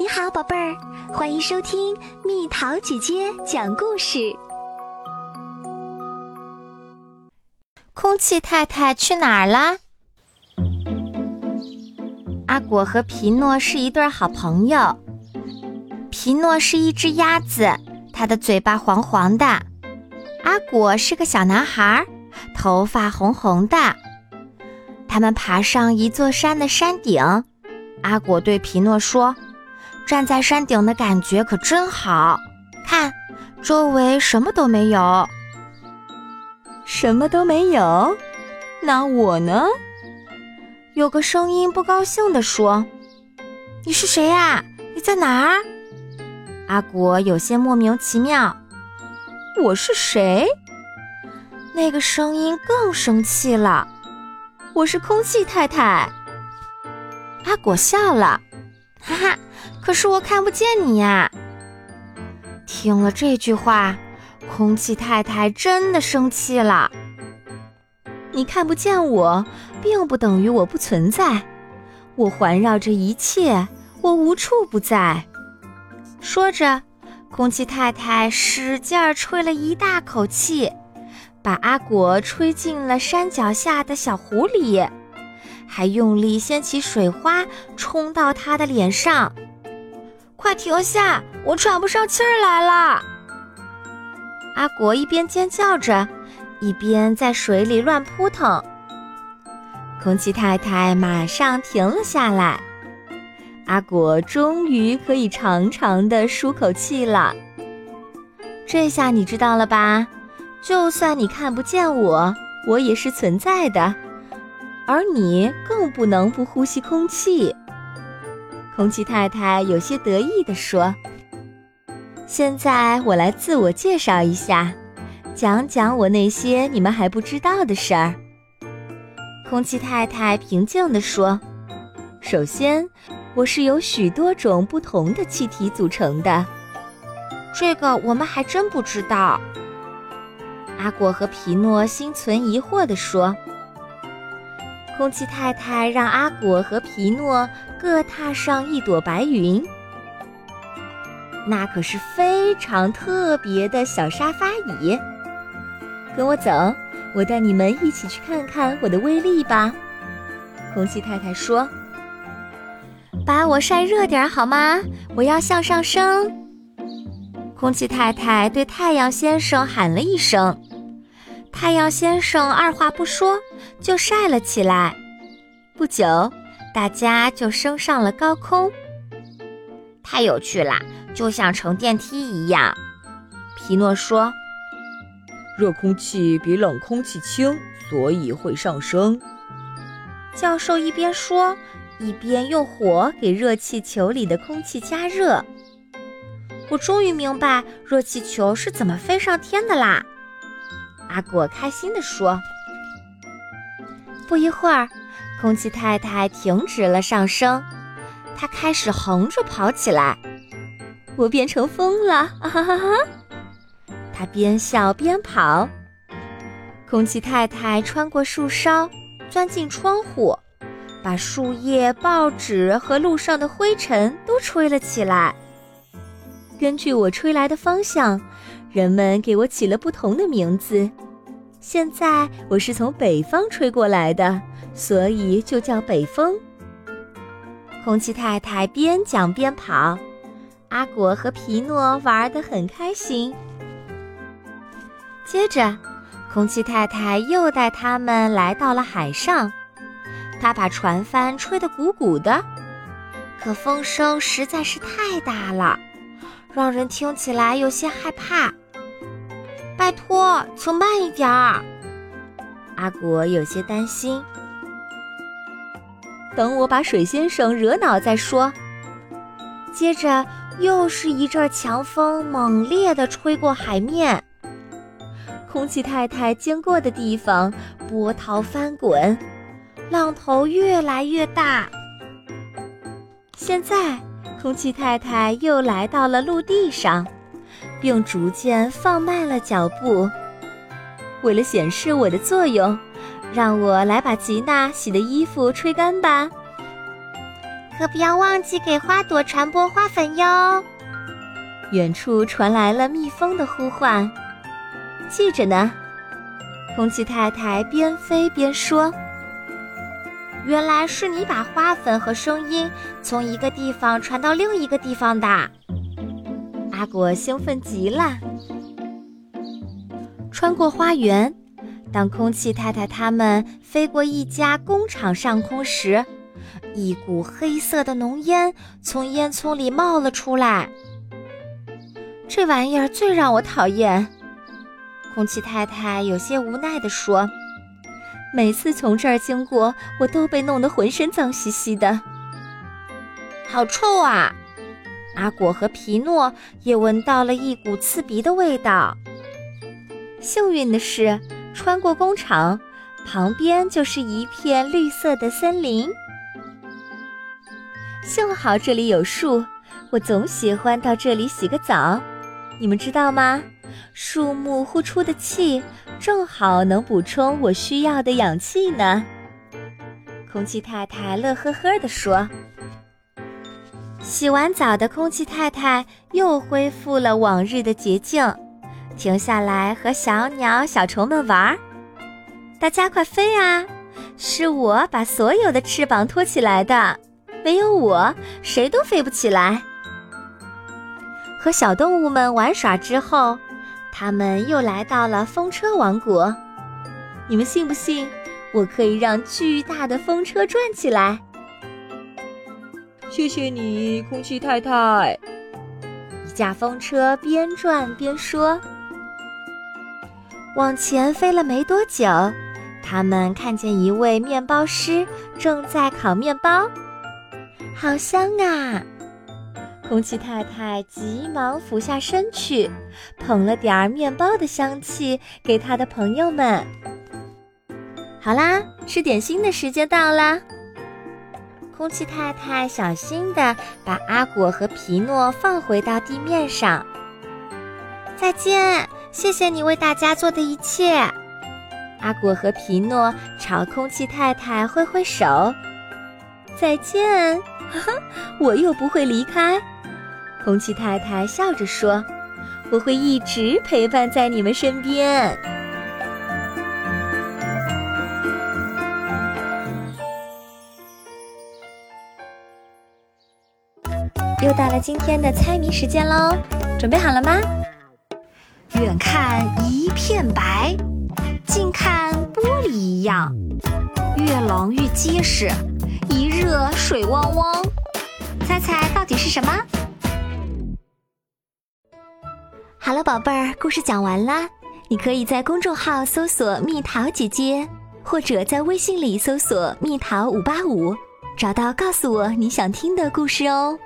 你好，宝贝儿，欢迎收听蜜桃姐姐讲故事。空气太太去哪儿了？阿果和皮诺是一对好朋友。皮诺是一只鸭子，它的嘴巴黄黄的。阿果是个小男孩，头发红红的。他们爬上一座山的山顶。阿果对皮诺说。站在山顶的感觉可真好，看，周围什么都没有，什么都没有。那我呢？有个声音不高兴地说：“你是谁呀？你在哪儿？”阿果有些莫名其妙。我是谁？那个声音更生气了。我是空气太太。阿果笑了，哈哈。可是我看不见你呀！听了这句话，空气太太真的生气了。你看不见我，并不等于我不存在。我环绕着一切，我无处不在。说着，空气太太使劲儿吹了一大口气，把阿果吹进了山脚下的小湖里，还用力掀起水花，冲到他的脸上。快停下！我喘不上气儿来了。阿果一边尖叫着，一边在水里乱扑腾。空气太太马上停了下来。阿果终于可以长长的舒口气了。这下你知道了吧？就算你看不见我，我也是存在的，而你更不能不呼吸空气。空气太太有些得意地说：“现在我来自我介绍一下，讲讲我那些你们还不知道的事儿。”空气太太平静地说：“首先，我是由许多种不同的气体组成的，这个我们还真不知道。”阿果和皮诺心存疑惑地说。空气太太让阿果和皮诺各踏上一朵白云，那可是非常特别的小沙发椅。跟我走，我带你们一起去看看我的威力吧。空气太太说：“把我晒热点好吗？我要向上升。”空气太太对太阳先生喊了一声。太阳先生二话不说就晒了起来，不久，大家就升上了高空。太有趣啦，就像乘电梯一样。皮诺说：“热空气比冷空气轻，所以会上升。”教授一边说，一边用火给热气球里的空气加热。我终于明白热气球是怎么飞上天的啦！阿果开心地说：“不一会儿，空气太太停止了上升，它开始横着跑起来。我变成风了！啊哈哈！它边笑边跑。空气太太穿过树梢，钻进窗户，把树叶、报纸和路上的灰尘都吹了起来。根据我吹来的方向。”人们给我起了不同的名字。现在我是从北方吹过来的，所以就叫北风。空气太太边讲边跑，阿果和皮诺玩得很开心。接着，空气太太又带他们来到了海上，她把船帆吹得鼓鼓的，可风声实在是太大了。让人听起来有些害怕。拜托，求慢一点儿。阿果有些担心。等我把水先生惹恼再说。接着又是一阵强风猛烈地吹过海面，空气太太经过的地方波涛翻滚，浪头越来越大。现在。空气太太又来到了陆地上，并逐渐放慢了脚步。为了显示我的作用，让我来把吉娜洗的衣服吹干吧。可不要忘记给花朵传播花粉哟。远处传来了蜜蜂的呼唤，记着呢。空气太太边飞边说：“原来是你把花粉和声音从一个地方传到另一个地方的。”阿果兴奋极了。穿过花园，当空气太太他们飞过一家工厂上空时，一股黑色的浓烟从烟囱里冒了出来。这玩意儿最让我讨厌。空气太太有些无奈地说：“每次从这儿经过，我都被弄得浑身脏兮兮的，好臭啊！”阿果和皮诺也闻到了一股刺鼻的味道。幸运的是，穿过工厂，旁边就是一片绿色的森林。幸好这里有树，我总喜欢到这里洗个澡。你们知道吗？树木呼出的气，正好能补充我需要的氧气呢。空气太太乐呵呵地说。洗完澡的空气太太又恢复了往日的洁净，停下来和小鸟、小虫们玩儿。大家快飞啊！是我把所有的翅膀托起来的，没有我，谁都飞不起来。和小动物们玩耍之后。他们又来到了风车王国，你们信不信？我可以让巨大的风车转起来。谢谢你，空气太太。一架风车边转边说：“往前飞了没多久，他们看见一位面包师正在烤面包，好香啊！”空气太太急忙俯下身去，捧了点儿面包的香气给他的朋友们。好啦，吃点心的时间到了。空气太太小心地把阿果和皮诺放回到地面上。再见，谢谢你为大家做的一切。阿果和皮诺朝空气太太挥挥手。再见，我又不会离开。空气太太笑着说：“我会一直陪伴在你们身边。”今天的猜谜时间喽，准备好了吗？远看一片白，近看玻璃一样，越冷越结实，一热水汪汪。猜猜到底是什么？好了，宝贝儿，故事讲完啦。你可以在公众号搜索“蜜桃姐姐”，或者在微信里搜索“蜜桃五八五”，找到告诉我你想听的故事哦。